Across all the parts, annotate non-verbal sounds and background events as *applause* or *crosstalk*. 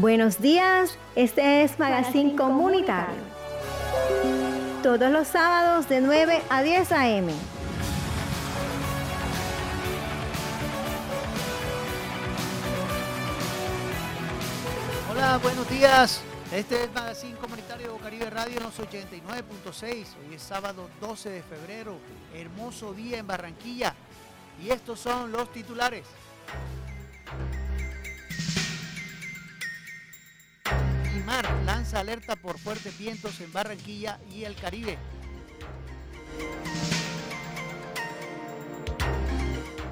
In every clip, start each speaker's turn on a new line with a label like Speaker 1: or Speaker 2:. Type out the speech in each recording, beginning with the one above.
Speaker 1: Buenos días, este es Magazine Comunitario. Todos los sábados de 9 a 10 a.m.
Speaker 2: Hola, buenos días. Este es Magazine Comunitario Caribe Radio en los 89.6. Hoy es sábado 12 de febrero. Hermoso día en Barranquilla. Y estos son los titulares. Lanza alerta por fuertes vientos en Barranquilla y el Caribe.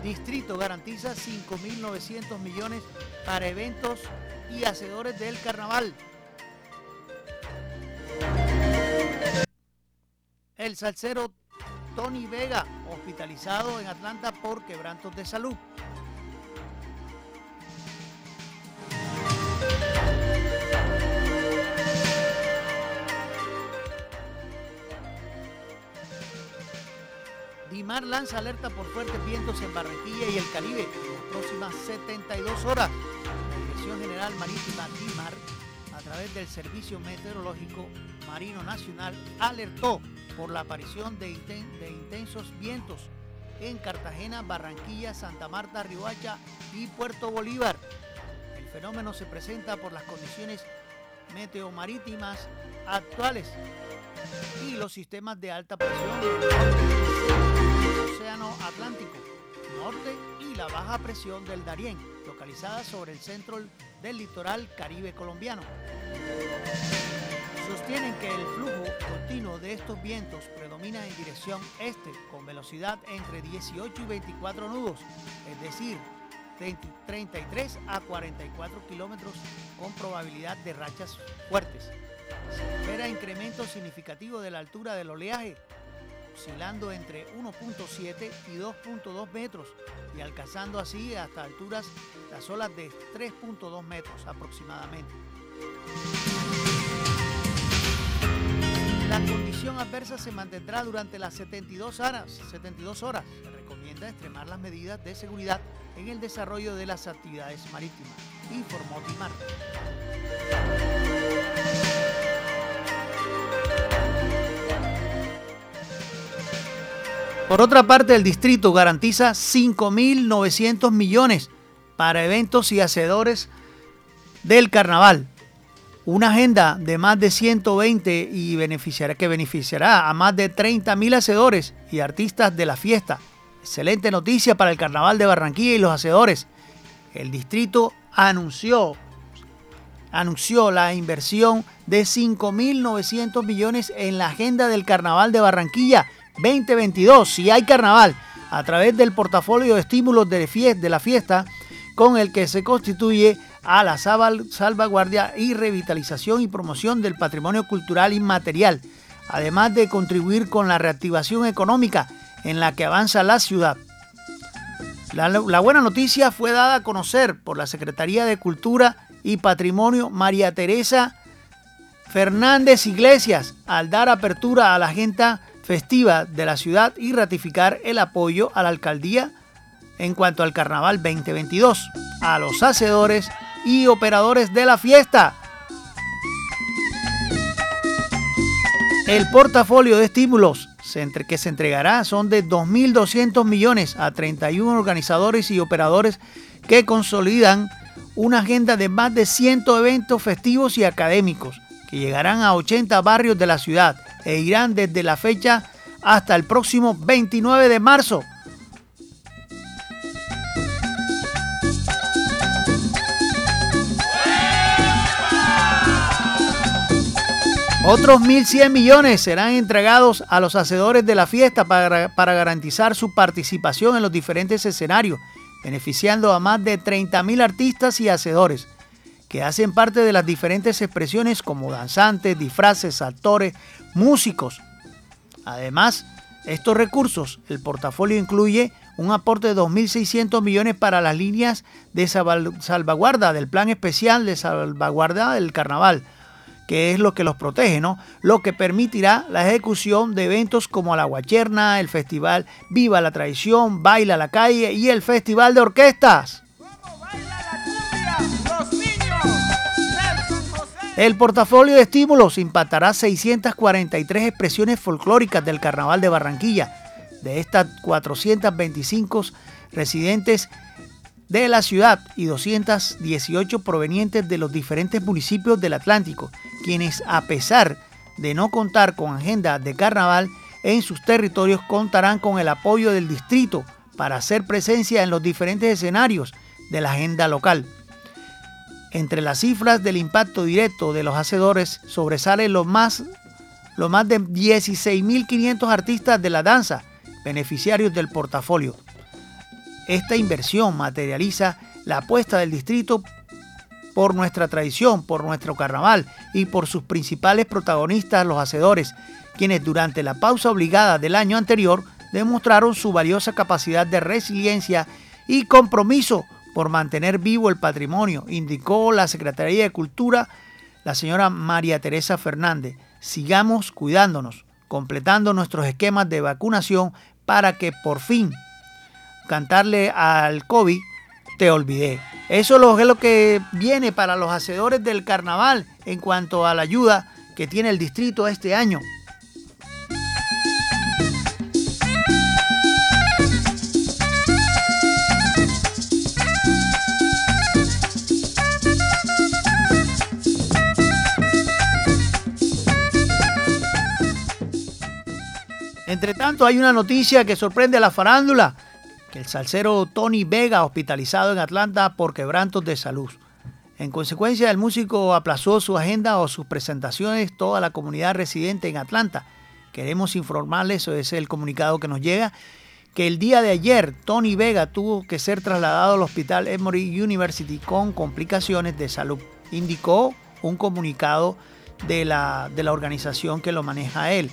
Speaker 2: Distrito garantiza 5.900 millones para eventos y hacedores del carnaval. El salsero Tony Vega, hospitalizado en Atlanta por quebrantos de salud. Dimar lanza alerta por fuertes vientos en Barranquilla y el Caribe en las próximas 72 horas. La Dirección General Marítima Dimar, a través del Servicio Meteorológico Marino Nacional, alertó por la aparición de, intensos vientos en Cartagena, Barranquilla, Santa Marta, Riohacha y Puerto Bolívar. El fenómeno se presenta por las condiciones meteomarítimas actuales y los sistemas de alta presión baja presión del Darién, localizada sobre el centro del litoral caribe colombiano. Sostienen que el flujo continuo de estos vientos predomina en dirección este con velocidad entre 18 y 24 nudos, es decir, 33 a 44 kilómetros con probabilidad de rachas fuertes. Se espera incremento significativo de la altura del oleaje, oscilando entre 1.7 y 2.2 metros y alcanzando así hasta alturas las olas de 3.2 metros aproximadamente. La condición adversa se mantendrá durante las 72 horas. 72 horas. Se recomienda extremar las medidas de seguridad en el desarrollo de las actividades marítimas, informó Timar. Por otra parte, el distrito garantiza 5.900 millones para eventos y hacedores del carnaval. Una agenda de más de 120 y beneficiará, que beneficiará a más de 30.000 hacedores y artistas de la fiesta. Excelente noticia para el carnaval de Barranquilla y los hacedores. El distrito anunció, anunció la inversión de 5.900 millones en la agenda del carnaval de Barranquilla 2022, si hay carnaval, a través del portafolio de estímulos de, la fiesta, con el que se constituye a la salvaguardia y revitalización y promoción del patrimonio cultural inmaterial, además de contribuir con la reactivación económica en la que avanza la ciudad. La, la, buena noticia fue dada a conocer por la Secretaría de Cultura y Patrimonio María Teresa Fernández Iglesias al dar apertura a la agenda festiva de la ciudad y ratificar el apoyo a la alcaldía en cuanto al Carnaval 2022, a los hacedores y operadores de la fiesta. El portafolio de estímulos que se entregará son de 2.200 millones a 31 organizadores y operadores que consolidan una agenda de más de 100 eventos festivos y académicos que llegarán a 80 barrios de la ciudad e irán desde la fecha hasta el próximo 29 de marzo. Otros 1.100 millones serán entregados a los hacedores de la fiesta para, para, garantizar su participación en los diferentes escenarios, beneficiando a más de 30.000 artistas y hacedores que hacen parte de las diferentes expresiones como danzantes, disfraces, actores, músicos. Además, estos recursos, el portafolio incluye un aporte de 2.600 millones para las líneas de salvaguarda del plan especial de salvaguarda del carnaval, que es lo que los protege, ¿no? Lo que permitirá la ejecución de eventos como la Guacherna, el festival Viva la Tradición, Baila la Calle y el Festival de Orquestas. El portafolio de estímulos impactará 643 expresiones folclóricas del Carnaval de Barranquilla. De estas 425 residentes de la ciudad y 218 provenientes de los diferentes municipios del Atlántico, quienes a pesar de no contar con agenda de carnaval en sus territorios contarán con el apoyo del distrito para hacer presencia en los diferentes escenarios de la agenda local. Entre las cifras del impacto directo de los hacedores sobresalen los más, más de 16.500 artistas de la danza, beneficiarios del portafolio. Esta inversión materializa la apuesta del distrito por nuestra tradición, por nuestro carnaval y por sus principales protagonistas, los hacedores, quienes durante la pausa obligada del año anterior demostraron su valiosa capacidad de resiliencia y compromiso por mantener vivo el patrimonio, indicó la Secretaría de Cultura, la señora María Teresa Fernández. Sigamos cuidándonos, completando nuestros esquemas de vacunación para que por fin cantarle al COVID te olvidé. Eso es lo que viene para los hacedores del carnaval en cuanto a la ayuda que tiene el distrito este año. Entre tanto, hay una noticia que sorprende a la farándula, que el salsero Tony Vega hospitalizado en Atlanta por quebrantos de salud. En consecuencia, el músico aplazó su agenda o sus presentaciones toda la comunidad residente en Atlanta. Queremos informarles, eso es el comunicado que nos llega, que el día de ayer Tony Vega tuvo que ser trasladado al hospital Emory University con complicaciones de salud. Indicó un comunicado de la, de la organización que lo maneja él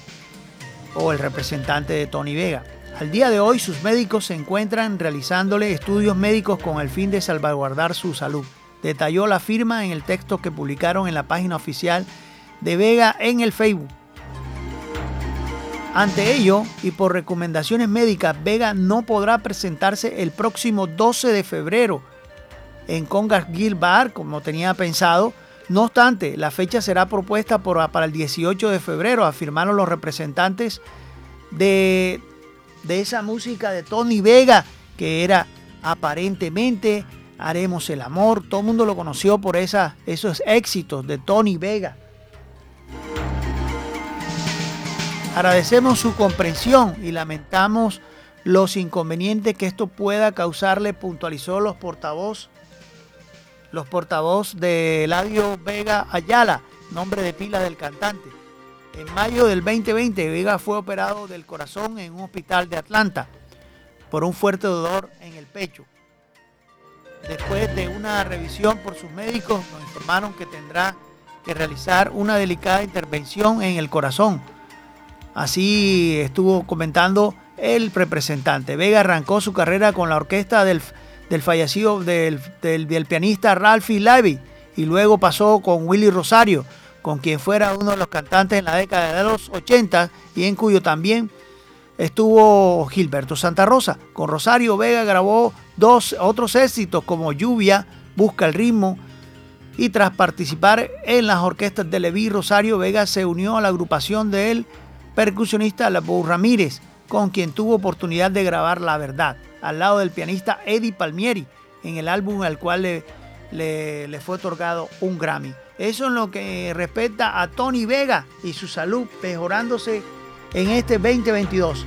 Speaker 2: o el representante de Tony Vega. Al día de hoy sus médicos se encuentran realizándole estudios médicos con el fin de salvaguardar su salud. Detalló la firma en el texto que publicaron en la página oficial de Vega en el Facebook. Ante ello, y por recomendaciones médicas, Vega no podrá presentarse el próximo 12 de febrero en Congas Bar, como tenía pensado. No obstante, la fecha será propuesta para el 18 de febrero, afirmaron los representantes de, de esa música de Tony Vega, que era aparentemente Haremos el Amor. Todo el mundo lo conoció por esa, esos éxitos de Tony Vega. Agradecemos su comprensión y lamentamos los inconvenientes que esto pueda causarle, puntualizó los portavoz, los portavoz de Eladio Vega Ayala, nombre de pila del cantante. En mayo del 2020, Vega fue operado del corazón en un hospital de Atlanta por un fuerte dolor en el pecho. Después de una revisión por sus médicos, nos informaron que tendrá que realizar una delicada intervención en el corazón. Así estuvo comentando el representante. Vega arrancó su carrera con la orquesta del, fallecido del, del, pianista Ralphie Levy y luego pasó con Willy Rosario con quien fuera uno de los cantantes en la década de los 80 y en cuyo también estuvo Gilberto Santa Rosa. Con Rosario Vega grabó dos otros éxitos como Lluvia, Busca el ritmo y tras participar en las orquestas de Leví Rosario Vega se unió a la agrupación del percusionista Labo Ramírez, con quien tuvo oportunidad de grabar La Verdad, al lado del pianista Eddie Palmieri, en el álbum al cual le, le fue otorgado un Grammy. Eso en lo que respecta a Tony Vega y su salud mejorándose en este 2022.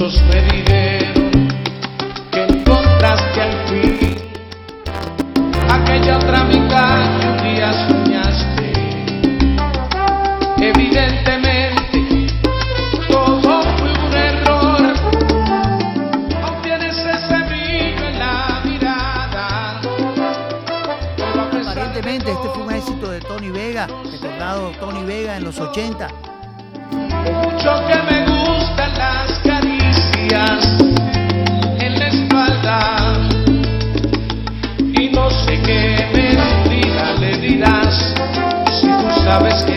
Speaker 3: Muchos me dijeron que encontraste al fin aquella otra mitad que un día soñaste. Evidentemente, todo fue un error. Aún tienes ese brillo en la mirada.
Speaker 2: Aparentemente este fue un éxito de Tony Vega, recordado Tony Vega en los 80.
Speaker 3: Mucho que sabes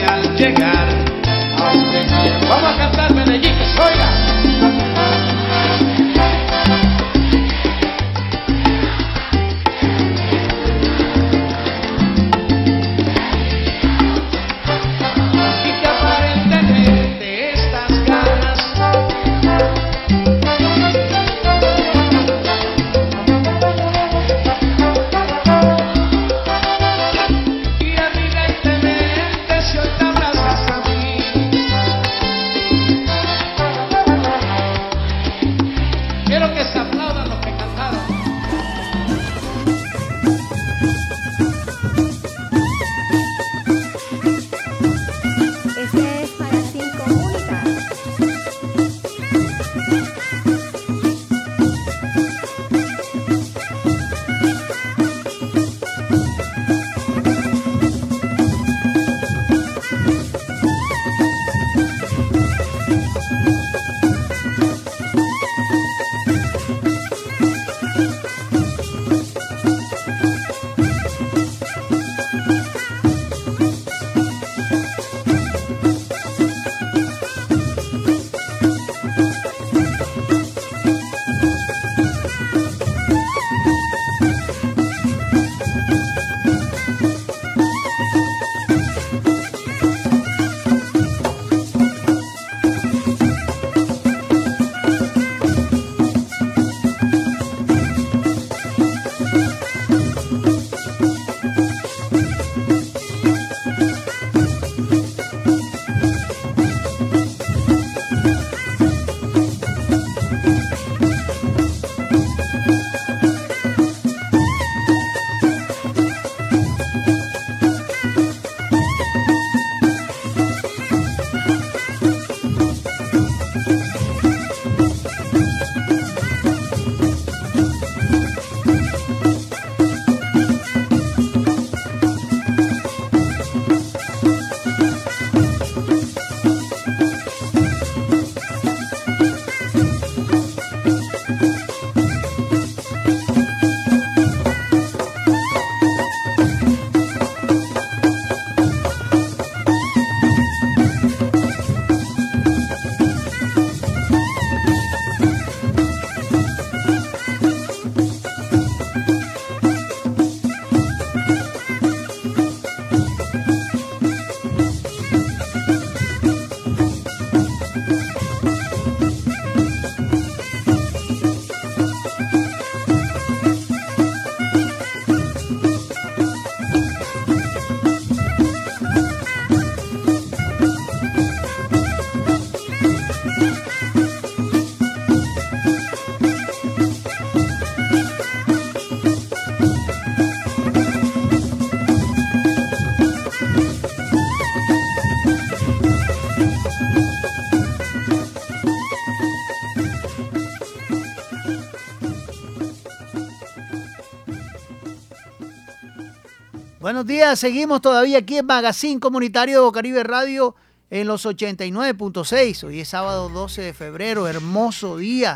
Speaker 2: Días, seguimos todavía aquí en Magazine Comunitario de Bocaribe Radio en los 89.6. Hoy es sábado 12 de febrero, hermoso día.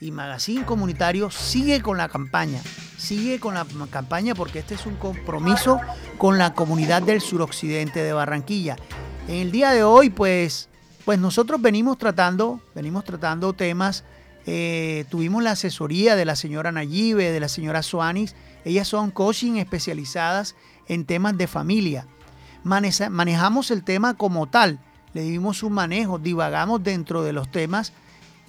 Speaker 2: Y Magazine Comunitario sigue con la campaña, sigue con la campaña porque este es un compromiso con la comunidad del suroccidente de Barranquilla. En el día de hoy, pues, pues nosotros venimos tratando, venimos tratando temas. eh, tuvimos la asesoría de la señora Nayibe, de la señora Suanis. Ellas son coaching especializadas en temas de familia. Maneja- manejamos el tema como tal, le dimos un manejo, divagamos dentro de los temas,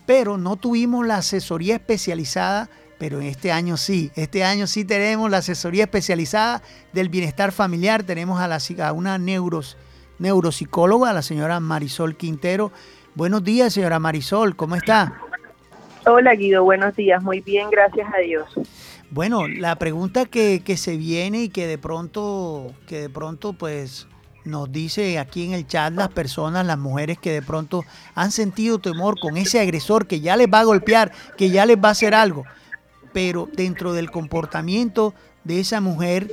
Speaker 2: pero no tuvimos la asesoría especializada, pero en este año sí, este año sí tenemos la asesoría especializada del bienestar familiar, tenemos a, la, una neuros, neuropsicóloga, la señora Marisol Quintero. Buenos días, señora Marisol, ¿cómo está?
Speaker 4: Hola Guido, buenos días. Muy bien, gracias a Dios.
Speaker 2: Bueno, la pregunta que, que se viene y que de pronto, que de pronto pues nos dice aquí en el chat las personas, las mujeres que de pronto han sentido temor con ese agresor que ya les va a golpear, que ya les va a hacer algo. Pero dentro del comportamiento de esa mujer,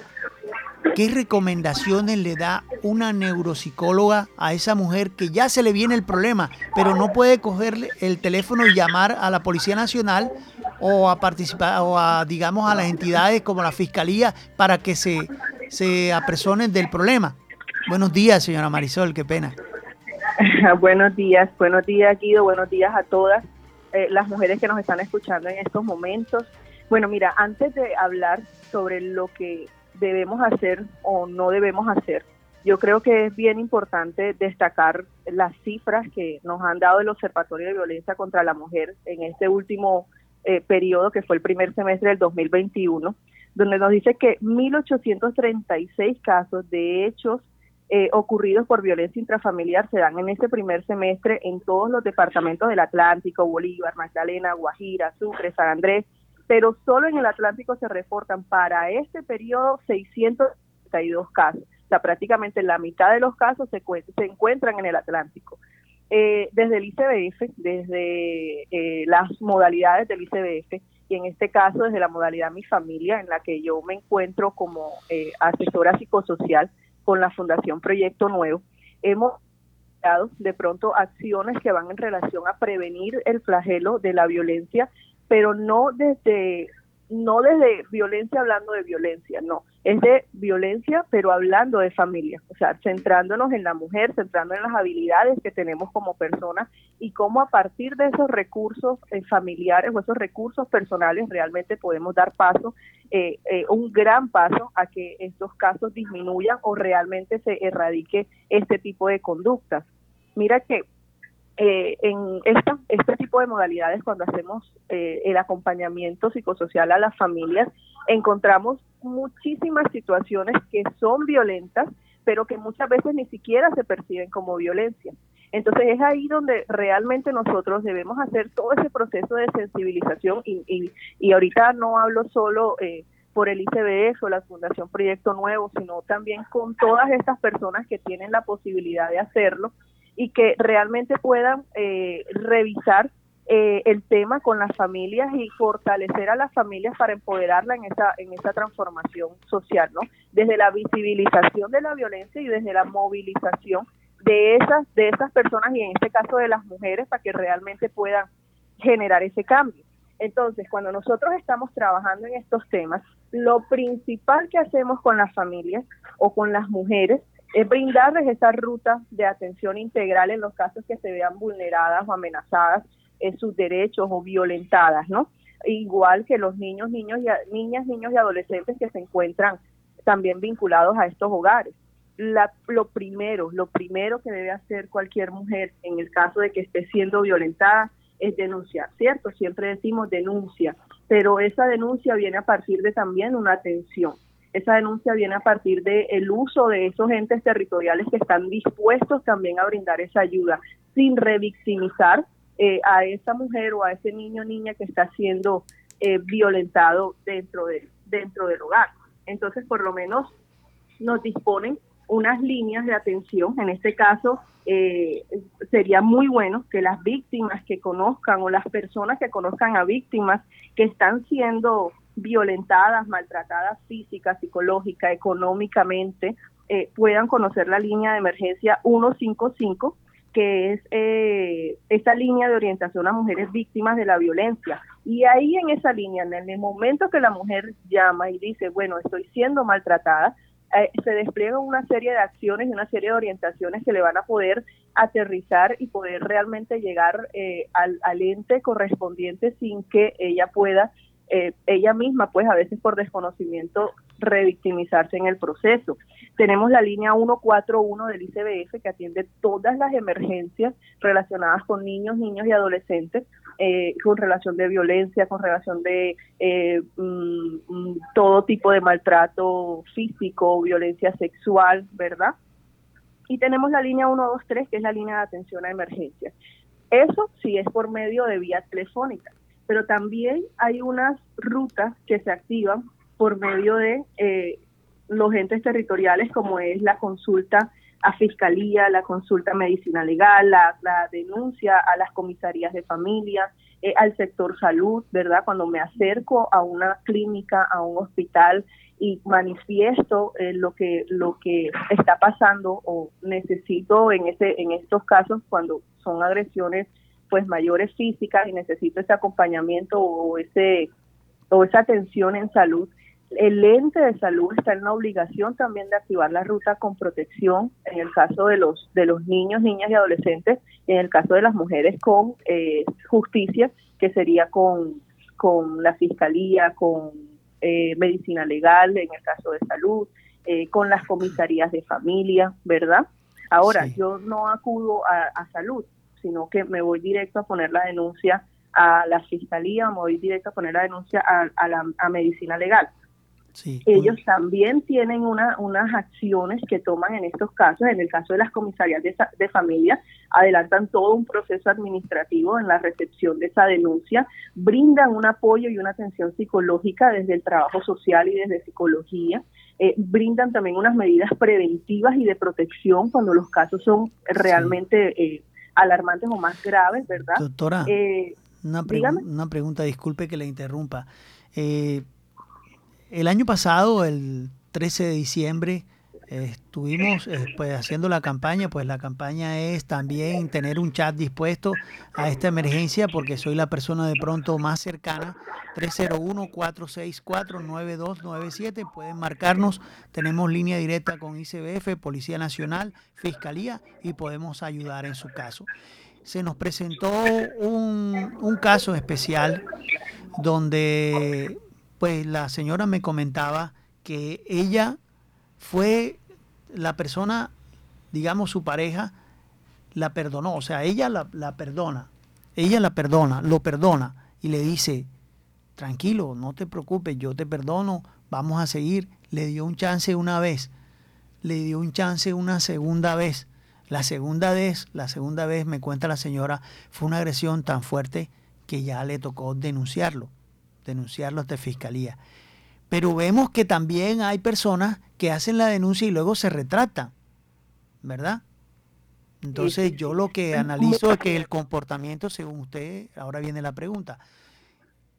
Speaker 2: ¿qué recomendaciones le da una neuropsicóloga a esa mujer que ya se le viene el problema, pero no puede cogerle el teléfono y llamar a la Policía Nacional o a participar o a digamos a las entidades como la Fiscalía para que se, se apresonen del problema? Buenos días, señora Marisol, qué pena. *laughs*
Speaker 4: buenos días, buenos días Guido, buenos días a todas eh, las mujeres que nos están escuchando en estos momentos. Bueno, mira, antes de hablar sobre lo que debemos hacer o no debemos hacer, yo creo que es bien importante destacar las cifras que nos han dado el Observatorio de Violencia contra la Mujer en este último eh, periodo, que fue el primer semestre del 2021, donde nos dice que 1.836 casos de hechos eh, ocurridos por violencia intrafamiliar se dan en este primer semestre en todos los departamentos del Atlántico, Bolívar, Magdalena, Guajira, Sucre, San Andrés, pero solo en el Atlántico se reportan para este periodo 632 casos. O sea, prácticamente la mitad de los casos se, se encuentran en el Atlántico. Eh, desde el ICBF, desde eh, las modalidades del ICBF, y en este caso desde la modalidad Mi Familia, en la que yo me encuentro como asesora psicosocial, con la Fundación Proyecto Nuevo, hemos dado de pronto acciones que van en relación a prevenir el flagelo de la violencia, pero no desde no desde violencia hablando de violencia, no, es de violencia pero hablando de familia, o sea, centrándonos en la mujer, centrándonos en las habilidades que tenemos como personas y cómo a partir de esos recursos eh, familiares o esos recursos personales realmente podemos dar paso, eh, eh, un gran paso a que estos casos disminuyan o realmente se erradique este tipo de conductas. Mira que eh, en esta, este tipo de modalidades, cuando hacemos eh, el acompañamiento psicosocial a las familias, encontramos muchísimas situaciones que son violentas, pero que muchas veces ni siquiera se perciben como violencia. Entonces es ahí donde realmente nosotros debemos hacer todo ese proceso de sensibilización y, y, y ahorita no hablo solo eh, por el ICBF o la Fundación Proyecto Nuevo, sino también con todas estas personas que tienen la posibilidad de hacerlo, y que realmente puedan eh, revisar eh, el tema con las familias y fortalecer a las familias para empoderarla en esa en esa transformación social, ¿no? Desde la visibilización de la violencia y desde la movilización de esas de esas personas y en este caso de las mujeres para que realmente puedan generar ese cambio. Entonces, cuando nosotros estamos trabajando en estos temas, lo principal que hacemos con las familias o con las mujeres es brindarles esa ruta de atención integral en los casos que se vean vulneradas o amenazadas en sus derechos o violentadas, ¿no? Igual que los niños, niños y niñas, niños y adolescentes que se encuentran también vinculados a estos hogares. La, lo primero, lo primero que debe hacer cualquier mujer en el caso de que esté siendo violentada es denunciar, ¿cierto? Siempre decimos denuncia, pero esa denuncia viene a partir de también una atención esa denuncia viene a partir del el uso de esos entes territoriales que están dispuestos también a brindar esa ayuda, sin revictimizar eh, a esa mujer o a ese niño o niña que está siendo eh, violentado dentro, de, dentro del hogar. Entonces, por lo menos nos disponen unas líneas de atención. En este caso, eh, sería muy bueno que las víctimas que conozcan o las personas que conozcan a víctimas que están siendo violentadas, maltratadas física, psicológica, económicamente, eh, puedan conocer la línea de emergencia 155, que es eh, esta línea de orientación a mujeres víctimas de la violencia. Y ahí en esa línea, en el momento que la mujer llama y dice, bueno, estoy siendo maltratada, eh, se despliegan una serie de acciones y una serie de orientaciones que le van a poder aterrizar y poder realmente llegar al, al ente correspondiente sin que ella pueda eh, ella misma, pues a veces por desconocimiento, revictimizarse en el proceso. Tenemos la línea 141 del ICBF que atiende todas las emergencias relacionadas con niños, niños y adolescentes, eh, con relación de violencia, con relación de eh, mm, mm, todo tipo de maltrato físico, violencia sexual, ¿verdad? Y tenemos la línea 123, que es la línea de atención a emergencias. Eso sí es por medio de vía telefónica pero también hay unas rutas que se activan por medio de eh, los entes territoriales, como es la consulta a fiscalía, la consulta medicina legal, la, denuncia a las comisarías de familia, eh, al sector salud, ¿verdad? Cuando me acerco a una clínica, a un hospital y manifiesto eh, lo que lo que está pasando o necesito en ese en estos casos cuando son agresiones pues mayores físicas y necesito ese acompañamiento o ese o esa atención en salud el ente de salud está en la obligación también de activar la ruta con protección en el caso de los de los niños, niñas y adolescentes, y en el caso de las mujeres con eh, justicia, que sería con, con la fiscalía, con eh, medicina legal, en el caso de salud, eh, con las comisarías de familia, ¿verdad? Ahora, yo no acudo a, salud, sino que me voy directo a poner la denuncia a la fiscalía, me voy directo a poner la denuncia a, la, a medicina legal. Ellos también tienen una, unas acciones que toman en estos casos, en el caso de las comisarías de, de, familia, adelantan todo un proceso administrativo en la recepción de esa denuncia, brindan un apoyo y una atención psicológica desde el trabajo social y desde psicología, eh, brindan también unas medidas preventivas y de protección cuando los casos son realmente eh, alarmantes o más graves, ¿verdad?
Speaker 2: Doctora, eh, una, una pregunta, disculpe que le interrumpa. Eh, el año pasado, el 13 de diciembre, estuvimos eh, pues, haciendo la campaña, pues la campaña es también tener un chat dispuesto a esta emergencia porque soy la persona de pronto más cercana. 301-464-9297, pueden marcarnos, tenemos línea directa con ICBF, Policía Nacional, Fiscalía y podemos ayudar en su caso. Se nos presentó un, un caso especial donde pues la señora me comentaba que ella fue la persona, digamos su pareja, la perdonó, o sea, ella la, perdona, ella la perdona, lo perdona y le dice, tranquilo, no te preocupes, yo te perdono, vamos a seguir. Le dio un chance una vez, le dio un chance una segunda vez. La segunda vez, la segunda vez, me cuenta la señora, fue una agresión tan fuerte que ya le tocó denunciarlo denunciarlos de fiscalía. Pero vemos que también hay personas que hacen la denuncia y luego se retratan, ¿verdad? Entonces yo lo que analizo es que el comportamiento, según usted, ahora viene la pregunta,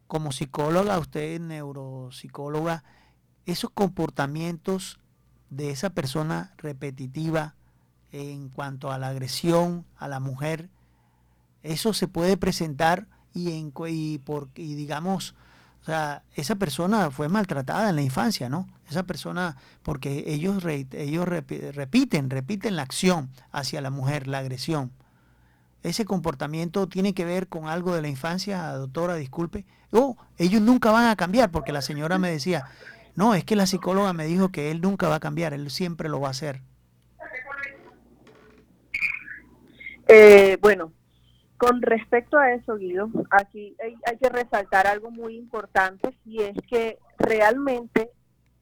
Speaker 2: como psicóloga, usted neuropsicóloga, esos comportamientos de esa persona repetitiva en cuanto a la agresión a la mujer, eso se puede presentar y, en, y, por, y digamos, o sea, esa persona fue maltratada en la infancia, ¿no? Esa persona, porque ellos, ellos repiten, repiten la acción hacia la mujer, la agresión. Ese comportamiento tiene que ver con algo de la infancia, doctora, disculpe. Oh, ellos nunca van a cambiar, porque la señora me decía, no, es que la psicóloga me dijo que él nunca va a cambiar, él siempre lo va a hacer.
Speaker 4: Eh, bueno, con respecto a eso, Guido, aquí hay, que resaltar algo muy importante y es que realmente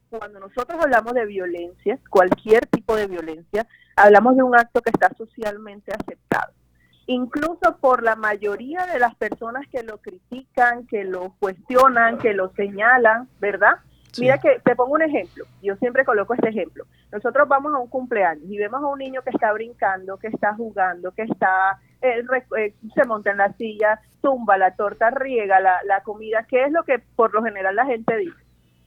Speaker 4: cuando nosotros hablamos de violencia, cualquier tipo de violencia, hablamos de un acto que está socialmente aceptado. Incluso por la mayoría de las personas que lo critican, que lo cuestionan, que lo señalan, ¿verdad? Mira que te pongo un ejemplo, yo siempre coloco este ejemplo. Nosotros vamos a un cumpleaños y vemos a un niño que está brincando, que está jugando, que está eh, eh, se monta en la silla, tumba la torta, riega la, la comida, ¿qué es lo que por lo general la gente dice?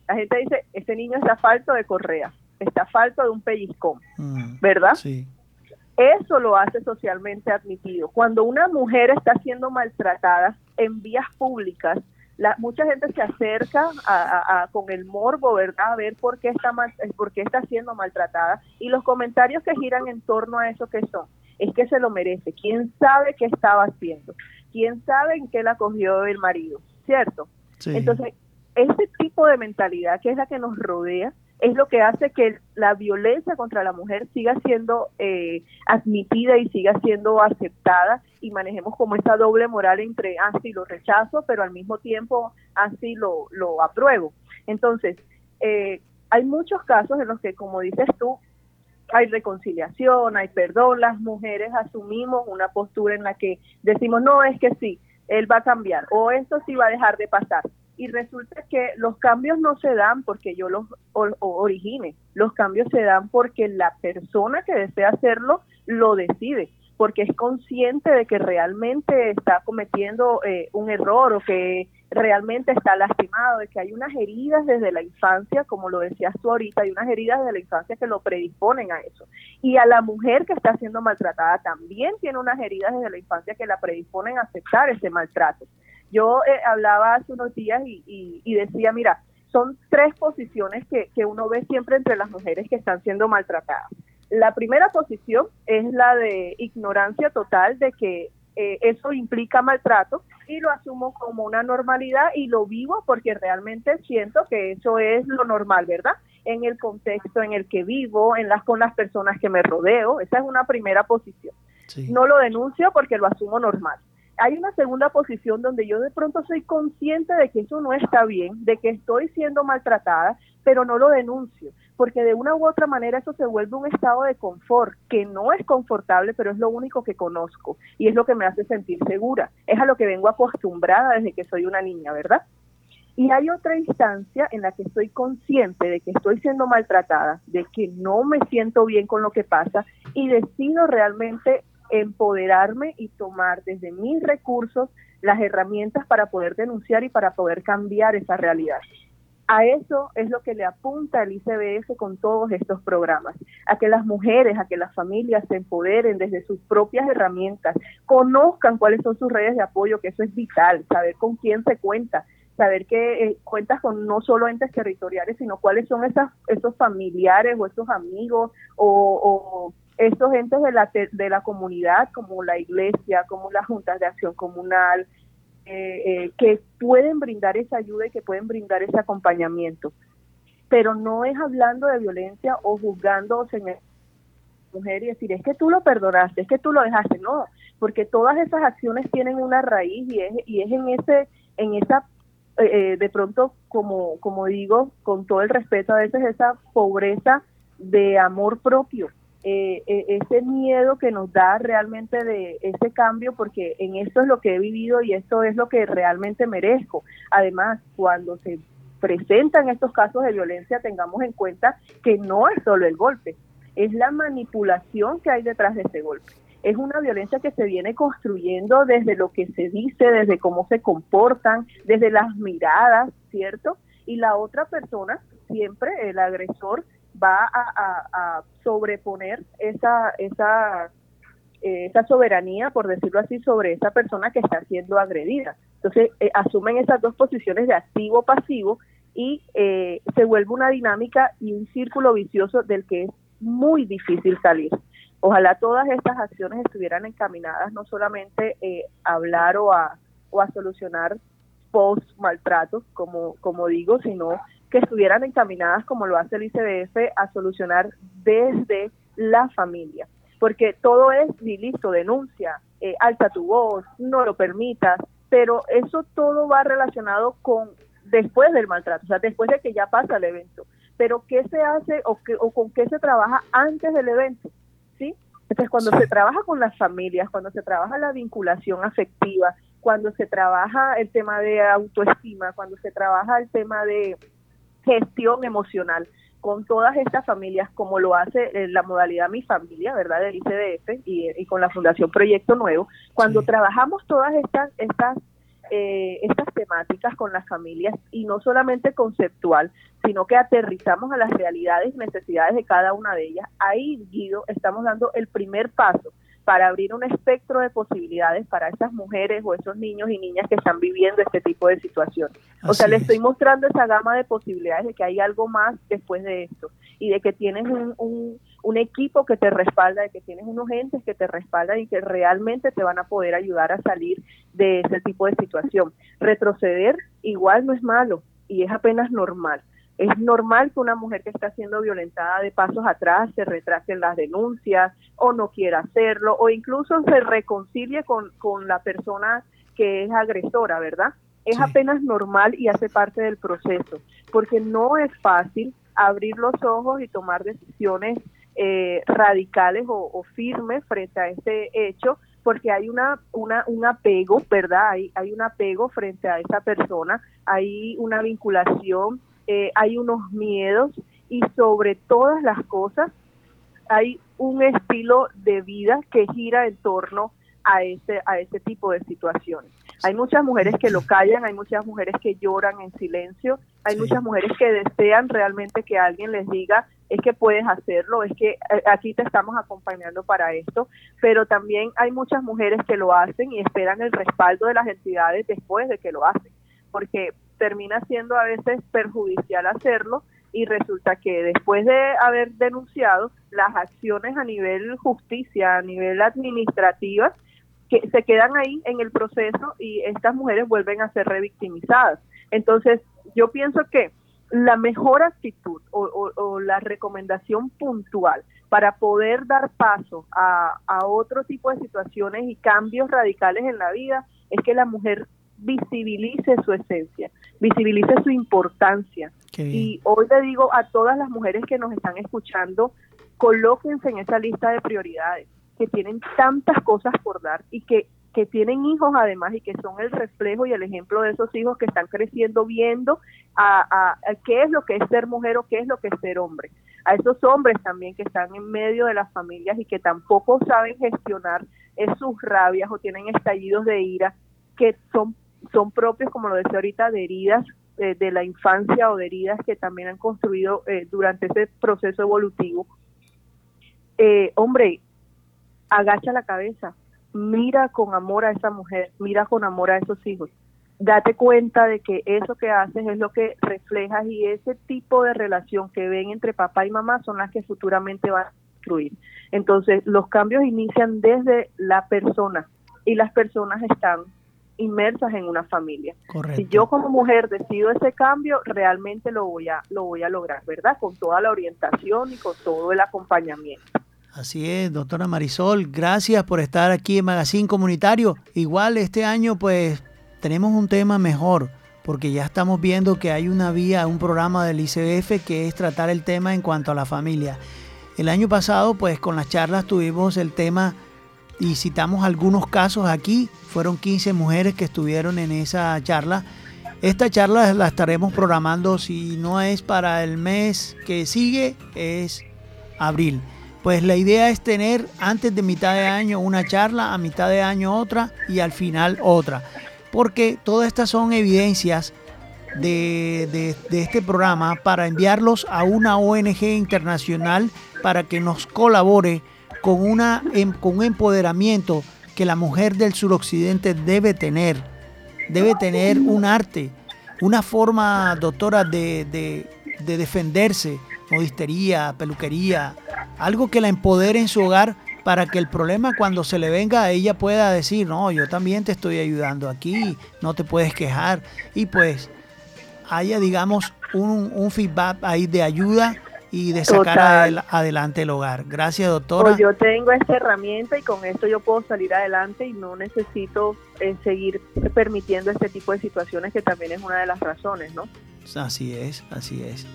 Speaker 4: La gente dice, este niño está falto de correa, está falto de un pellizcón, mm, ¿verdad? Sí. Eso lo hace socialmente admitido. Cuando una mujer está siendo maltratada en vías públicas, la, mucha gente se acerca a, con el morbo, ¿verdad? A ver por qué, está mal, por qué está siendo maltratada. Y los comentarios que giran en torno a eso que son, es que se lo merece. ¿Quién sabe qué estaba haciendo? ¿Quién sabe en qué la cogió el marido? ¿Cierto? Entonces, ese tipo de mentalidad que es la que nos rodea es lo que hace que la violencia contra la mujer siga siendo eh, admitida y siga siendo aceptada y manejemos como esa doble moral entre así ah, lo rechazo, pero al mismo tiempo así ah, lo, lo apruebo. Entonces, eh, hay muchos casos en los que, como dices tú, hay reconciliación, hay perdón, las mujeres asumimos una postura en la que decimos, no, es que sí, él va a cambiar o esto sí va a dejar de pasar. Y resulta que los cambios no se dan porque yo los origine, los cambios se dan porque la persona que desea hacerlo lo decide porque es consciente de que realmente está cometiendo eh, un error o que realmente está lastimado, de que hay unas heridas desde la infancia, como lo decías tú ahorita, hay unas heridas desde la infancia que lo predisponen a eso. Y a la mujer que está siendo maltratada también tiene unas heridas desde la infancia que la predisponen a aceptar ese maltrato. Yo eh, hablaba hace unos días y, y, decía, mira, son tres posiciones que, que uno ve siempre entre las mujeres que están siendo maltratadas. La primera posición es la de ignorancia total de que eh, eso implica maltrato y lo asumo como una normalidad y lo vivo porque realmente siento que eso es lo normal, ¿verdad? En el contexto en el que vivo, en las con las personas que me rodeo, esa es una primera posición. No lo denuncio porque lo asumo normal. Hay una segunda posición donde yo de pronto soy consciente de que eso no está bien, de que estoy siendo maltratada, pero no lo denuncio porque de una u otra manera eso se vuelve un estado de confort que no es confortable, pero es lo único que conozco y es lo que me hace sentir segura. Es a lo que vengo acostumbrada desde que soy una niña, ¿verdad? Y hay otra instancia en la que estoy consciente de que estoy siendo maltratada, de que no me siento bien con lo que pasa y decido realmente empoderarme y tomar desde mis recursos las herramientas para poder denunciar y para poder cambiar esa realidad. A eso es lo que le apunta el ICBF con todos estos programas, a que las mujeres, a que las familias se empoderen desde sus propias herramientas, conozcan cuáles son sus redes de apoyo, que eso es vital, saber con quién se cuenta, saber que eh, cuentas con no solo entes territoriales, sino cuáles son esas, esos familiares o esos amigos o, o estos entes de la, de la comunidad, como la iglesia, como las juntas de acción comunal, eh, eh, que pueden brindar esa ayuda y que pueden brindar ese acompañamiento. Pero no es hablando de violencia o juzgando o señalando mujer y decir, es que tú lo perdonaste, es que tú lo dejaste, no, porque todas esas acciones tienen una raíz y es, y es en ese, en esa, eh, de pronto, como, como digo, con todo el respeto, a veces esa pobreza de amor propio, eh, eh, ese miedo que nos da realmente de ese cambio, porque en esto es lo que he vivido y esto es lo que realmente merezco. Además, cuando se presentan estos casos de violencia, tengamos en cuenta que no es solo el golpe, es la manipulación que hay detrás de ese golpe. Es una violencia que se viene construyendo desde lo que se dice, desde cómo se comportan, desde las miradas, ¿cierto? Y la otra persona, siempre el agresor, va a, sobreponer esa, esa, eh, esa soberanía, por decirlo así, sobre esa persona que está siendo agredida. Entonces, eh, asumen esas dos posiciones de activo-pasivo y eh, se vuelve una dinámica y un círculo vicioso del que es muy difícil salir. Ojalá todas estas acciones estuvieran encaminadas no solamente a hablar o a, o a solucionar post maltratos, como, como digo, sino que estuvieran encaminadas, como lo hace el ICBF, a solucionar desde la familia. Porque todo es, ni listo, denuncia, eh, alza tu voz, no lo permitas, pero eso todo va relacionado con después del maltrato, o sea, después de que ya pasa el evento. Pero ¿qué se hace o, qué, o con qué se trabaja antes del evento? ¿Sí? Entonces, cuando se trabaja con las familias, cuando se trabaja la vinculación afectiva, cuando se trabaja el tema de autoestima, cuando se trabaja el tema de gestión emocional con todas estas familias, como lo hace eh, la modalidad Mi Familia, ¿verdad? Del ICDF y, con la Fundación Proyecto Nuevo, cuando trabajamos todas estas, estas, eh, estas temáticas con las familias y no solamente conceptual, sino que aterrizamos a las realidades y necesidades de cada una de ellas, ahí, Guido, estamos dando el primer paso para abrir un espectro de posibilidades para esas mujeres o esos niños y niñas que están viviendo este tipo de situación. o sea, le estoy mostrando esa gama de posibilidades de que hay algo más después de esto y de que tienes un, un, un equipo que te respalda, de que tienes unos entes que te respaldan y que realmente te van a poder ayudar a salir de ese tipo de situación. Retroceder igual no es malo y es apenas normal es normal que una mujer que está siendo violentada de pasos atrás se retrase en las denuncias o no quiera hacerlo o incluso se reconcilie con, con la persona que es agresora, ¿verdad? Es apenas normal y hace parte del proceso, porque no es fácil abrir los ojos y tomar decisiones eh, radicales o, o firmes frente a este hecho, porque hay una, una, un apego, ¿verdad? Hay, hay un apego frente a esa persona, hay una vinculación, eh, hay unos miedos y sobre todas las cosas hay un estilo de vida que gira en torno a ese, a ese tipo de situaciones. Hay muchas mujeres que lo callan, hay muchas mujeres que lloran en silencio, hay muchas mujeres que desean realmente que alguien les diga es que puedes hacerlo, es que eh, aquí te estamos acompañando para esto, pero también hay muchas mujeres que lo hacen y esperan el respaldo de las entidades después de que lo hacen, porque termina siendo a veces perjudicial hacerlo y resulta que después de haber denunciado las acciones a nivel justicia, a nivel administrativa, que se quedan ahí en el proceso y estas mujeres vuelven a ser revictimizadas. Entonces, yo pienso que la mejor actitud o, la recomendación puntual para poder dar paso a, a otro tipo de situaciones y cambios radicales en la vida es que la mujer visibilice su esencia, visibilice su importancia. Y hoy le digo a todas las mujeres que nos están escuchando, colóquense en esa lista de prioridades, que tienen tantas cosas por dar y que que tienen hijos además y que son el reflejo y el ejemplo de esos hijos que están creciendo viendo a, qué es lo que es ser mujer o qué es lo que es ser hombre. A esos hombres también que están en medio de las familias y que tampoco saben gestionar sus rabias o tienen estallidos de ira que son, son propios, como lo decía ahorita, de heridas eh, de la infancia o de heridas que también han construido eh, durante ese proceso evolutivo. Eh, hombre, agacha la cabeza, mira con amor a esa mujer, mira con amor a esos hijos. Date cuenta de que eso que haces es lo que reflejas y ese tipo de relación que ven entre papá y mamá son las que futuramente van a construir. Entonces, los cambios inician desde la persona y las personas están inmersas en una familia. Si yo como mujer decido ese cambio, realmente lo voy a lo voy a lograr, ¿verdad? Con toda la orientación y con todo el acompañamiento.
Speaker 2: Así es, doctora Marisol, gracias por estar aquí en Magazine Comunitario. Igual este año pues tenemos un tema mejor, porque ya estamos viendo que hay una vía, un programa del ICF que es tratar el tema en cuanto a la familia. El año pasado pues con las charlas tuvimos el tema y citamos algunos casos aquí, fueron 15 mujeres que estuvieron en esa charla. Esta charla la estaremos programando, si no es para el mes que sigue, es abril. Pues la idea es tener antes de mitad de año una charla, a mitad de año otra y al final otra. Porque todas estas son evidencias de, este programa para enviarlos a una ONG internacional para que nos colabore con, una, em, con un empoderamiento que la mujer del suroccidente debe tener. Debe tener un arte, una forma, doctora, de, de defenderse, modistería, peluquería, algo que la empodere en su hogar para que el problema cuando se le venga ella pueda decir, no, yo también te estoy ayudando aquí, no te puedes quejar. Y pues haya, digamos, un, un feedback ahí de ayuda y de sacar adelante el hogar. Gracias, doctora.
Speaker 4: Pues yo tengo esta herramienta y con esto yo puedo salir adelante y no necesito eh, seguir permitiendo este tipo de situaciones que también es una de las razones, ¿no?
Speaker 2: Así es, así es.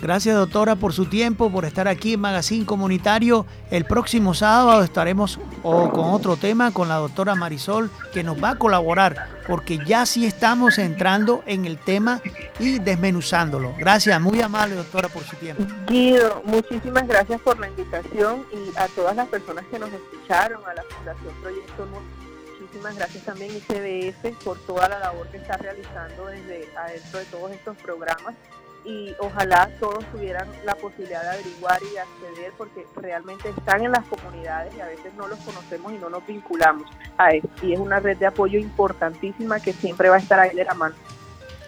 Speaker 2: Gracias doctora por su tiempo, por estar aquí en Magazine Comunitario. El próximo sábado estaremos con otro tema con la doctora Marisol que nos va a colaborar porque ya sí estamos entrando en el tema y desmenuzándolo. Gracias, muy amable doctora por su tiempo.
Speaker 4: Guido, muchísimas gracias por la invitación y a todas las personas que nos escucharon, a la Fundación Proyecto Muchísimas gracias también ICBF por toda la labor que está realizando desde adentro de todos estos programas y ojalá todos tuvieran la posibilidad de averiguar y acceder porque realmente están en las comunidades y a veces no los conocemos y no nos vinculamos a eso. Y es una red de apoyo importantísima que siempre va a estar ahí de la mano.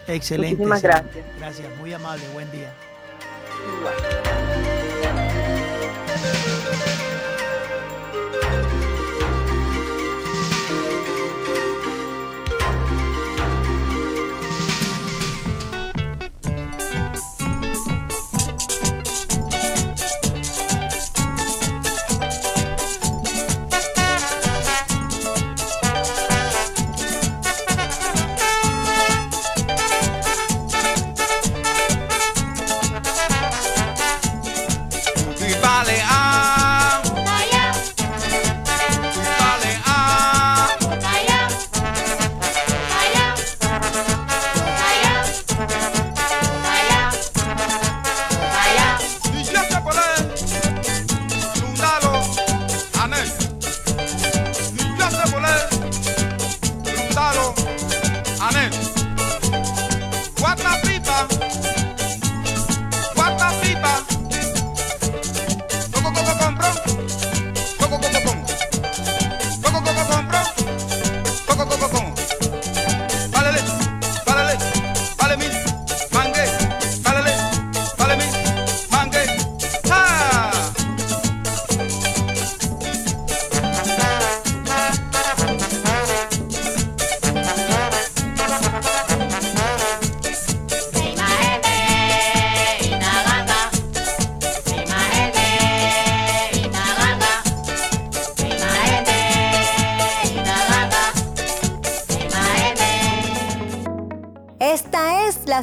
Speaker 2: Excelente.
Speaker 4: Muchísimas gracias.
Speaker 2: Gracias, muy amable, buen día.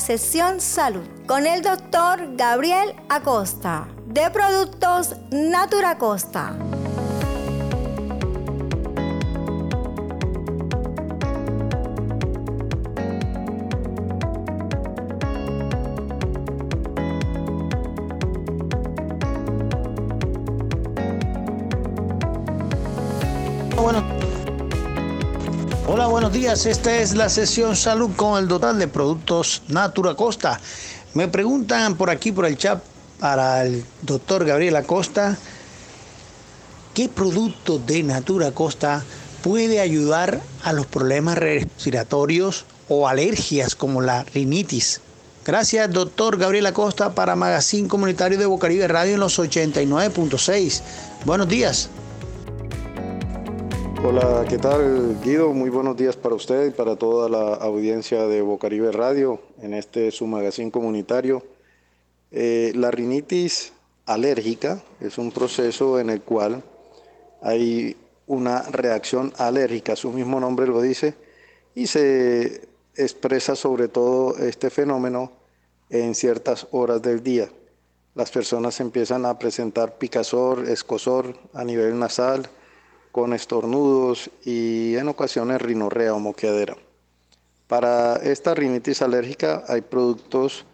Speaker 1: Sesión salud con el doctor Gabriel Acosta de Productos Natura Costa.
Speaker 2: Buenos días. Esta es la sesión salud con el total de productos Natura Costa. Me preguntan por aquí, por el chat, para el doctor Gabriel Acosta, ¿qué producto de Natura Costa puede ayudar a los problemas respiratorios o alergias como la rinitis? Gracias, doctor Gabriel Acosta, para Magazine Comunitario de Bocaribe Radio en los 89.6. Buenos días.
Speaker 5: Hola, ¿qué tal Guido? Muy buenos días para usted y para toda la audiencia de Bocaribe Radio en este su magazine comunitario. Eh, la rinitis alérgica es un proceso en el cual hay una reacción alérgica, su mismo nombre lo dice, y se expresa sobre todo este fenómeno en ciertas horas del día. Las personas empiezan a presentar picazor, escosor a nivel nasal, con estornudos y en ocasiones rinorrea o moqueadera. Para esta rinitis alérgica hay productos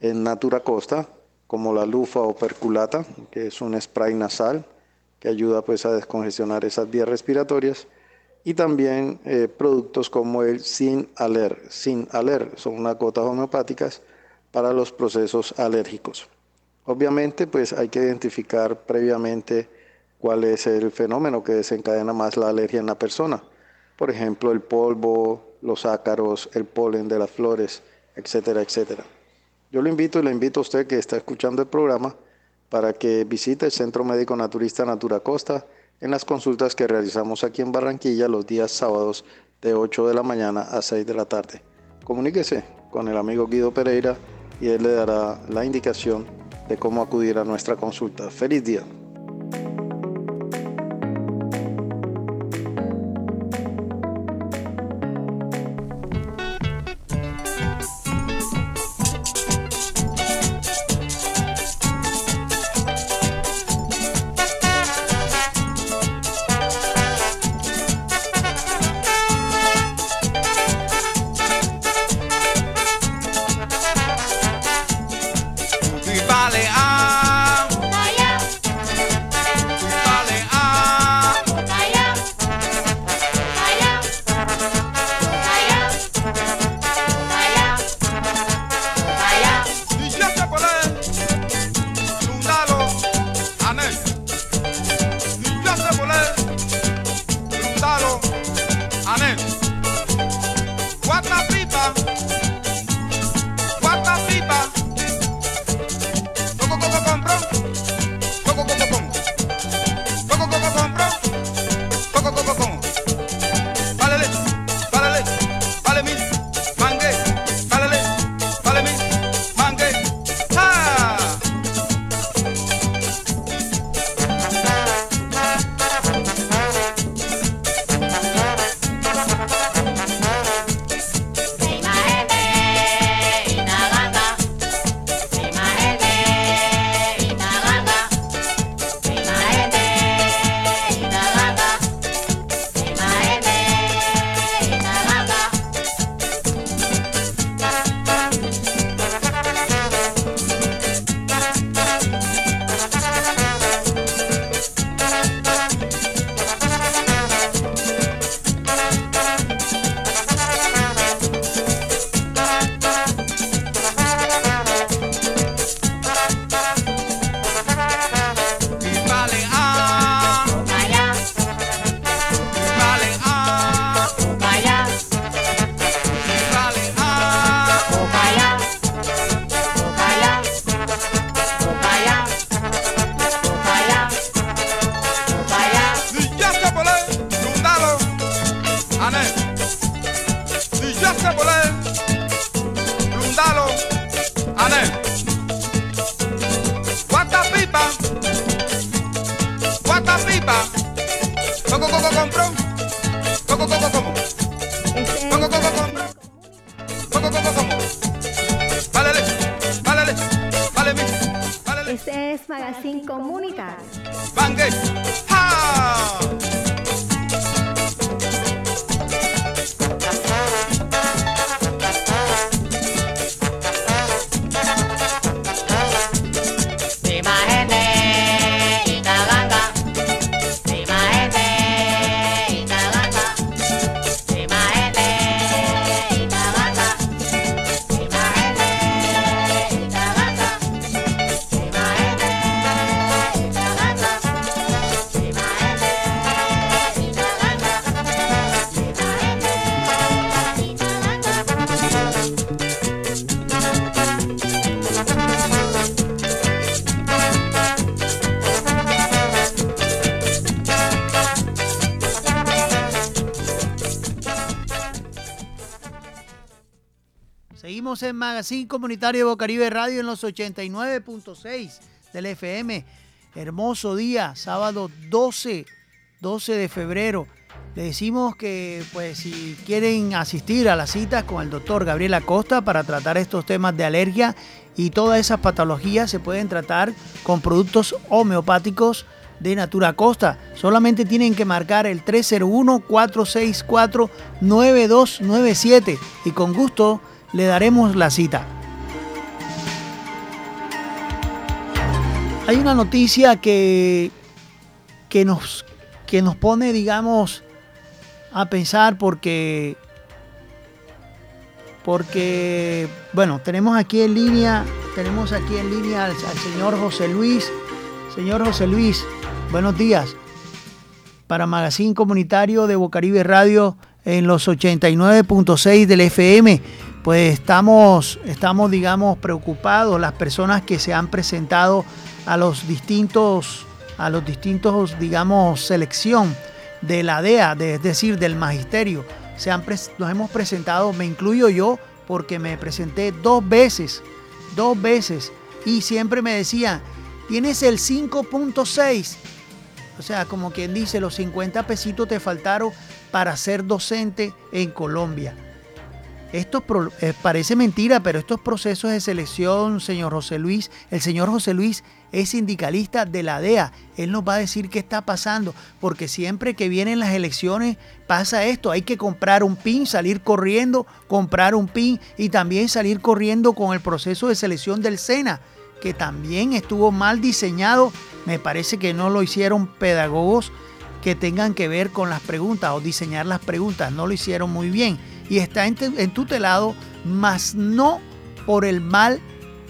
Speaker 5: en Natura Costa, como la lufa o perculata, que es un spray nasal que ayuda pues a descongestionar esas vías respiratorias, y también eh, productos como el Sin Aler. Sin Aler son unas gotas homeopáticas para los procesos alérgicos. Obviamente pues hay que identificar previamente cuál es el fenómeno que desencadena más la alergia en la persona. Por ejemplo, el polvo, los ácaros, el polen de las flores, etcétera, etcétera. Yo lo invito y le invito a usted que está escuchando el programa para que visite el Centro Médico Naturista Natura Costa en las consultas que realizamos aquí en Barranquilla los días sábados de 8 de la mañana a 6 de la tarde. Comuníquese con el amigo Guido Pereira y él le dará la indicación de cómo acudir a nuestra consulta. Feliz día.
Speaker 2: En Magazine Comunitario de Bocaribe Radio en los 89.6 del FM. Hermoso día, sábado 12, 12 de febrero. Le decimos que pues si quieren asistir a las citas con el doctor Gabriel Acosta para tratar estos temas de alergia y todas esas patologías se pueden tratar con productos homeopáticos de Natura Costa. Solamente tienen que marcar el 301-464-9297 y con gusto le daremos la cita. Hay una noticia que, que, nos, que nos pone, digamos, a pensar porque, porque, bueno, tenemos aquí en línea, tenemos aquí en línea al, señor José Luis. Señor José Luis, buenos días. Para Magazine Comunitario de Bocaribe Radio en los 89.6 del FM pues estamos, estamos, digamos, preocupados las personas que se han presentado a los distintos, a los distintos, digamos, selección de la DEA, es decir, del magisterio. Se han, nos hemos presentado, me incluyo yo, porque me presenté dos veces, dos veces, y siempre me decían, tienes el 5.6, o sea, como quien dice, los 50 pesitos te faltaron para ser docente en Colombia. Esto eh, parece mentira, pero estos procesos de selección, señor José Luis, el señor José Luis es sindicalista de la DEA. Él nos va a decir qué está pasando, porque siempre que vienen las elecciones pasa esto. Hay que comprar un PIN, salir corriendo, comprar un PIN y también salir corriendo con el proceso de selección del SENA, que también estuvo mal diseñado. Me parece que no lo hicieron pedagogos que tengan que ver con las preguntas o diseñar las preguntas. No lo hicieron muy bien y está entutelado, mas no por el mal,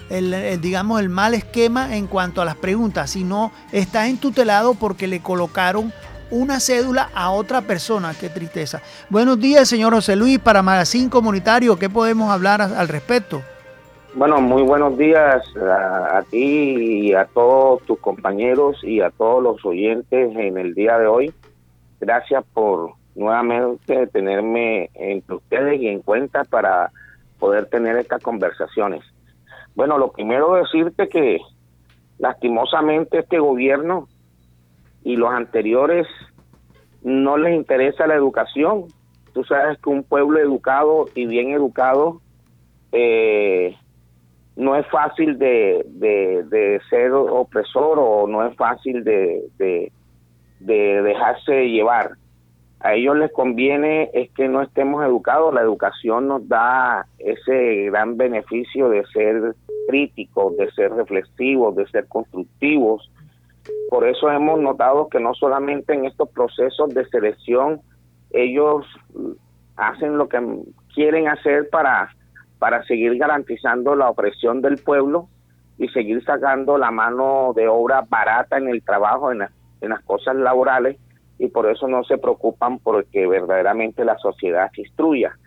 Speaker 2: el, digamos, el mal esquema en cuanto a las preguntas, sino está entutelado porque le colocaron una cédula a otra persona. Qué tristeza. Buenos días, señor José Luis, para Magazine Comunitario. ¿Qué podemos hablar al respecto?
Speaker 6: Bueno, muy buenos días a, a, ti y a todos tus compañeros y a todos los oyentes en el día de hoy. Gracias por nuevamente tenerme entre ustedes y en cuenta para poder tener estas conversaciones. Bueno, lo primero decirte que lastimosamente este gobierno y los anteriores no les interesa la educación. Tú sabes que un pueblo educado y bien educado eh, no es fácil de, de, ser opresor o no es fácil de, de, de dejarse llevar a ellos les conviene es que no estemos educados, la educación nos da ese gran beneficio de ser críticos, de ser reflexivos, de ser constructivos. Por eso hemos notado que no solamente en estos procesos de selección ellos hacen lo que quieren hacer para, para seguir garantizando la opresión del pueblo y seguir sacando la mano de obra barata en el trabajo, en, en las cosas laborales, y por eso no se preocupan porque verdaderamente la sociedad se instruya.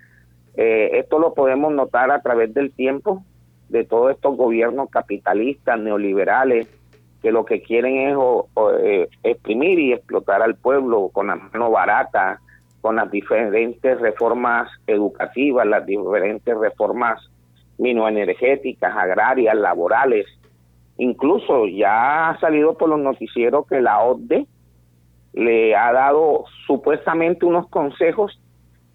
Speaker 6: Eh, esto lo podemos notar a través del tiempo de todos estos gobiernos capitalistas, neoliberales, que lo que quieren es eh, exprimir y explotar al pueblo con la mano barata, con las diferentes reformas educativas, las diferentes reformas minoenergéticas, agrarias, laborales. Incluso ya ha salido por los noticieros que la OCDE le ha dado supuestamente unos consejos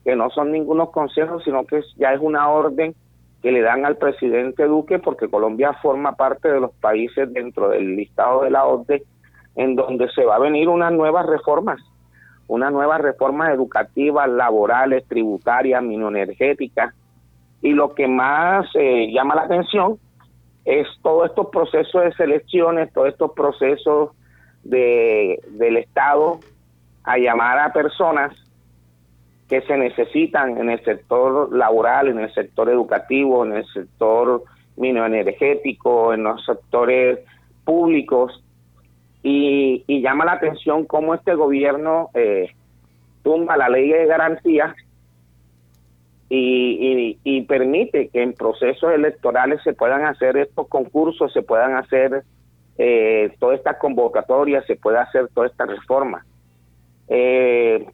Speaker 6: que no son ningunos consejos, sino que ya es una orden que le dan al presidente Duque porque Colombia forma parte de los países dentro del listado de la OCDE en donde se va a venir unas nuevas reformas, unas nuevas reformas educativas, laborales, tributarias, minoenergéticas. Y lo que más eh, llama la atención es todos estos procesos de selecciones, todos estos procesos de, del Estado a llamar a personas que se necesitan en el sector laboral, en el sector educativo, en el sector minoenergético, en los sectores públicos, y, llama la atención cómo este gobierno eh, tumba la ley de garantías y, y, permite que en procesos electorales se puedan hacer estos concursos, se puedan hacer eh, todas estas convocatorias, se pueda hacer toda esta reforma. Eh,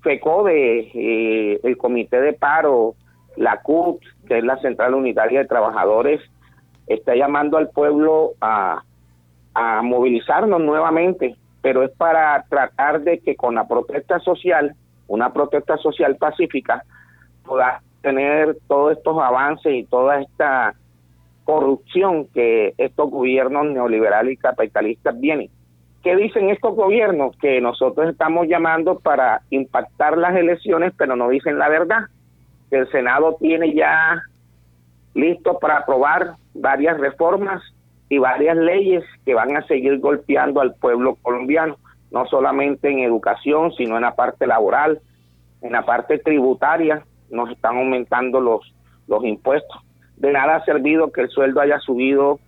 Speaker 6: FECODE, eh, el Comité de Paro, la CUT, que es la Central Unitaria de Trabajadores, está llamando al pueblo a, a movilizarnos nuevamente, pero es para tratar de que con la protesta social, una protesta social pacífica, pueda tener todos estos avances y toda esta corrupción que estos gobiernos neoliberales y capitalistas vienen. ¿Qué dicen estos gobiernos? Que nosotros estamos llamando para impactar las elecciones, pero no dicen la verdad. Que el Senado tiene ya listo para aprobar varias reformas y varias leyes que van a seguir golpeando al pueblo colombiano, no solamente en educación, sino en la parte laboral, en la parte tributaria, nos están aumentando los, los impuestos. De nada ha servido que el sueldo haya subido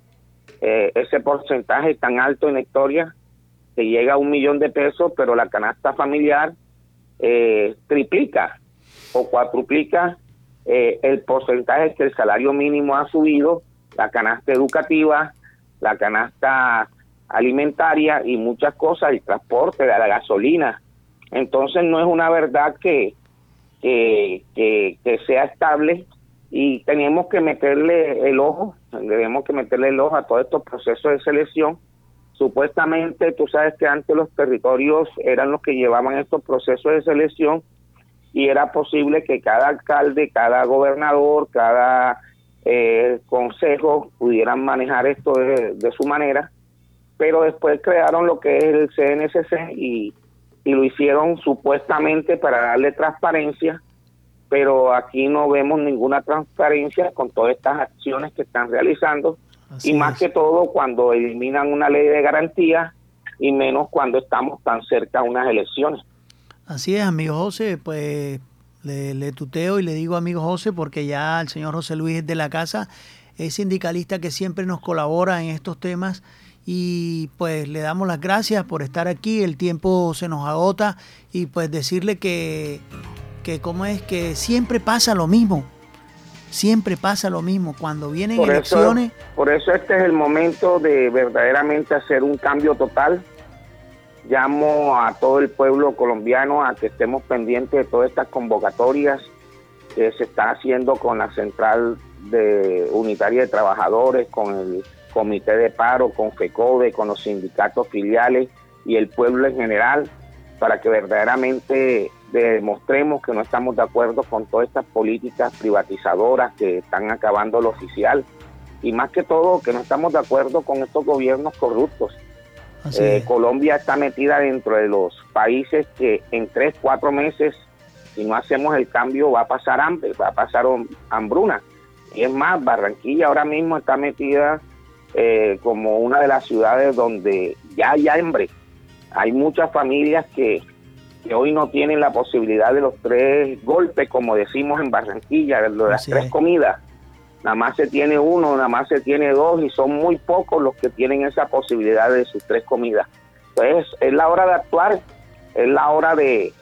Speaker 6: eh, ese porcentaje tan alto en historia, que llega a un millón de pesos, pero la canasta familiar eh, triplica o cuatruplica eh, el porcentaje que el salario mínimo ha subido, la canasta educativa, la canasta alimentaria y muchas cosas, el transporte, la gasolina. Entonces no es una verdad que, que, que, sea estable y tenemos que meterle el ojo, debemos que meterle el ojo a todos estos procesos de selección. Supuestamente, tú sabes que antes los territorios eran los que llevaban estos procesos de selección y era posible que cada alcalde, cada gobernador, cada eh, consejo pudieran manejar esto de, de, su manera, pero después crearon lo que es el CNCC y y lo hicieron supuestamente para darle transparencia, pero aquí no vemos ninguna transparencia con todas estas acciones que están realizando y más que todo cuando eliminan una ley de garantía y menos cuando estamos tan cerca de unas elecciones.
Speaker 2: Así es, amigo José, pues le, le, tuteo y le digo amigo José porque ya el señor José Luis de la casa es sindicalista que siempre nos colabora en estos temas y pues le damos las gracias por estar aquí, el tiempo se nos agota y pues decirle que, que como es que siempre pasa lo mismo, siempre pasa lo mismo cuando vienen elecciones.
Speaker 6: por eso este es el momento de verdaderamente hacer un cambio total. Llamo a todo el pueblo colombiano a que estemos pendientes de todas estas convocatorias que se están haciendo con la Central de Unitaria de Trabajadores, con el comité de paro, con FECODE, con los sindicatos filiales y el pueblo en general, para que verdaderamente demostremos que no estamos de acuerdo con todas estas políticas privatizadoras que están acabando lo oficial y más que todo que no estamos de acuerdo con estos gobiernos corruptos. Eh, Colombia está metida dentro de los países que en tres, cuatro meses, si no hacemos el cambio, va a pasar hambre, va a pasar hambruna. Y es más, Barranquilla ahora mismo está metida eh, como una de las ciudades donde ya hay hambre. Hay muchas familias que, hoy no tienen la posibilidad de los tres golpes, como decimos en Barranquilla, de las tres comidas. Nada más se tiene uno, nada más se tiene dos y son muy pocos los que tienen esa posibilidad de sus tres comidas. Entonces es la hora de actuar, es la hora de,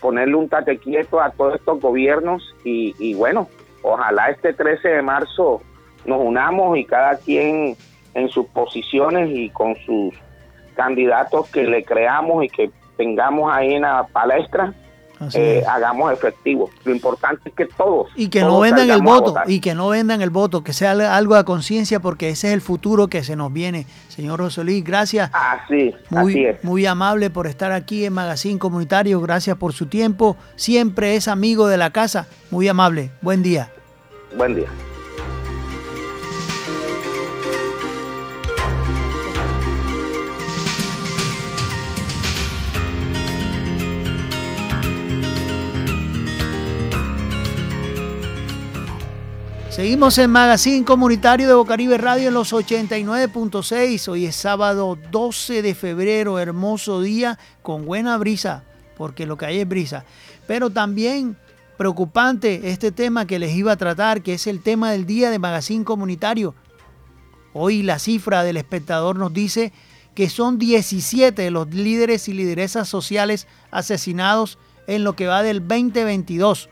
Speaker 6: ponerle un tate quieto a todos estos gobiernos y, y bueno, ojalá este 13 de marzo nos unamos y cada quien en sus posiciones y con sus candidatos que le creamos y que tengamos ahí en la palestra, eh, hagamos efectivo. Lo importante es que todos
Speaker 2: y que no vendan el voto y que no vendan el voto, que sea algo a conciencia porque ese es el futuro que se nos viene, señor Rosolí. Gracias.
Speaker 6: Así,
Speaker 2: muy,
Speaker 6: es.
Speaker 2: muy amable por estar aquí en Magazine Comunitario. Gracias por su tiempo. Siempre es amigo de la casa. Muy amable. Buen día.
Speaker 6: Buen día.
Speaker 2: Seguimos en Magazine Comunitario de Bocaribe Radio en los 89.6. Hoy es sábado 12 de febrero, hermoso día con buena brisa, porque lo que hay es brisa. Pero también preocupante este tema que les iba a tratar, que es el tema del día de Magazine Comunitario. Hoy la cifra del espectador nos dice que son 17 de los líderes y lideresas sociales asesinados en lo que va del 2022.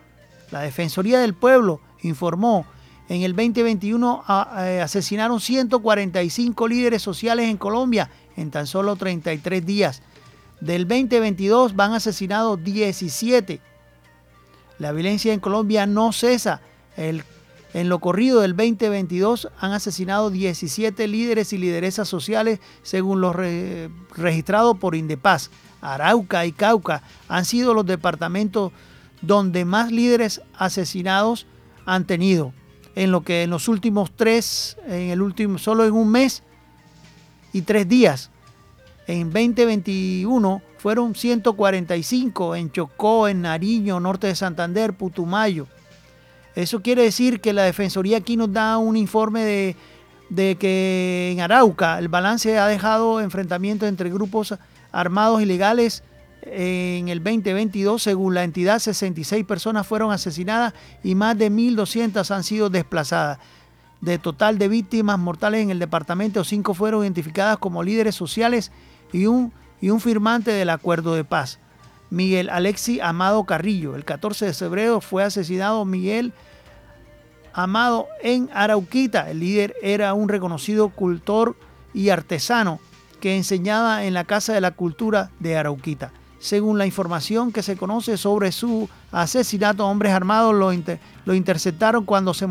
Speaker 2: La Defensoría del Pueblo informó en el 2021 eh, asesinaron 145 líderes sociales en Colombia en tan solo 33 días. Del 2022 van asesinados 17. La violencia en Colombia no cesa. en lo corrido del 2022 han asesinado 17 líderes y lideresas sociales según los registrados por Indepaz. Arauca y Cauca han sido los departamentos donde más líderes asesinados han tenido en lo que en los últimos tres, en el último, solo en un mes y tres días. En 2021 fueron 145 en Chocó, en Nariño, norte de Santander, Putumayo. Eso quiere decir que la Defensoría aquí nos da un informe de, de que en Arauca el balance ha dejado enfrentamientos entre grupos armados ilegales en el 2022, según la entidad, 66 personas fueron asesinadas y más de 1.200 han sido desplazadas. De total de víctimas mortales en el departamento, cinco fueron identificadas como líderes sociales y un, y un firmante del acuerdo de paz. Miguel Alexi Amado Carrillo. El 14 de febrero fue asesinado Miguel Amado en Arauquita. El líder era un reconocido cultor y artesano que enseñaba en la Casa de la Cultura de Arauquita. Según la información que se conoce sobre su asesinato, hombres armados lo, interceptaron cuando se,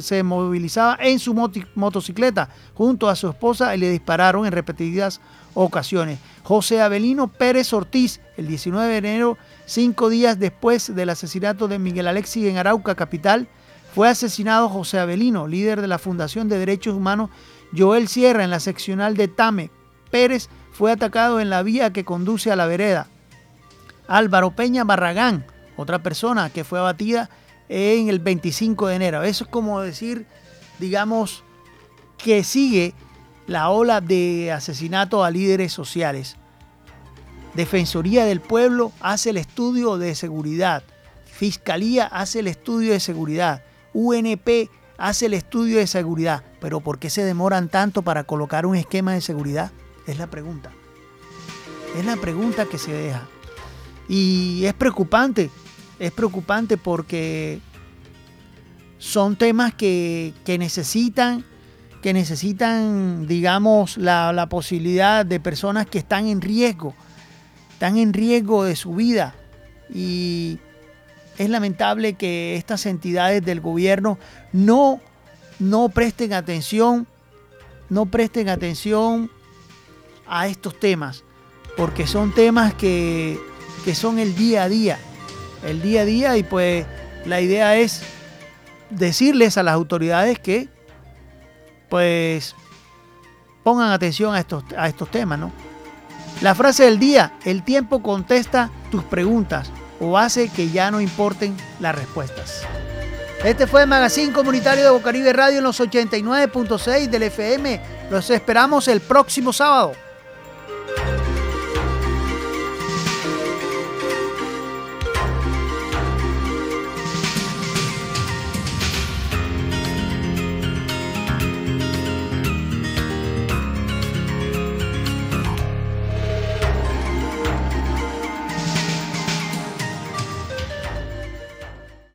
Speaker 2: se, movilizaba en su motocicleta junto a su esposa y le dispararon en repetidas ocasiones. José Avelino Pérez Ortiz, el 19 de enero, cinco días después del asesinato de Miguel Alexis en Arauca, capital, fue asesinado José Avelino, líder de la Fundación de Derechos Humanos Joel Sierra en la seccional de Tame. Pérez fue atacado en la vía que conduce a la vereda. Álvaro Peña Barragán, otra persona que fue abatida en el 25 de enero. Eso es como decir, digamos, que sigue la ola de asesinato a líderes sociales. Defensoría del Pueblo hace el estudio de seguridad. Fiscalía hace el estudio de seguridad. UNP hace el estudio de seguridad. Pero ¿por qué se demoran tanto para colocar un esquema de seguridad? Es la pregunta. Es la pregunta que se deja. Y es preocupante, es preocupante porque son temas que, necesitan, que necesitan, digamos, la, la posibilidad de personas que están en riesgo, están en riesgo de su vida. Y es lamentable que estas entidades del gobierno no, no presten atención, no presten atención a estos temas, porque son temas que que son el día a día. El día a día y pues la idea es decirles a las autoridades que pues pongan atención a estos, a estos temas, ¿no? La frase del día, el tiempo contesta tus preguntas o hace que ya no importen las respuestas. Este fue el Magazine Comunitario de Bocaribe Radio en los 89.6 del FM. Los esperamos el próximo sábado.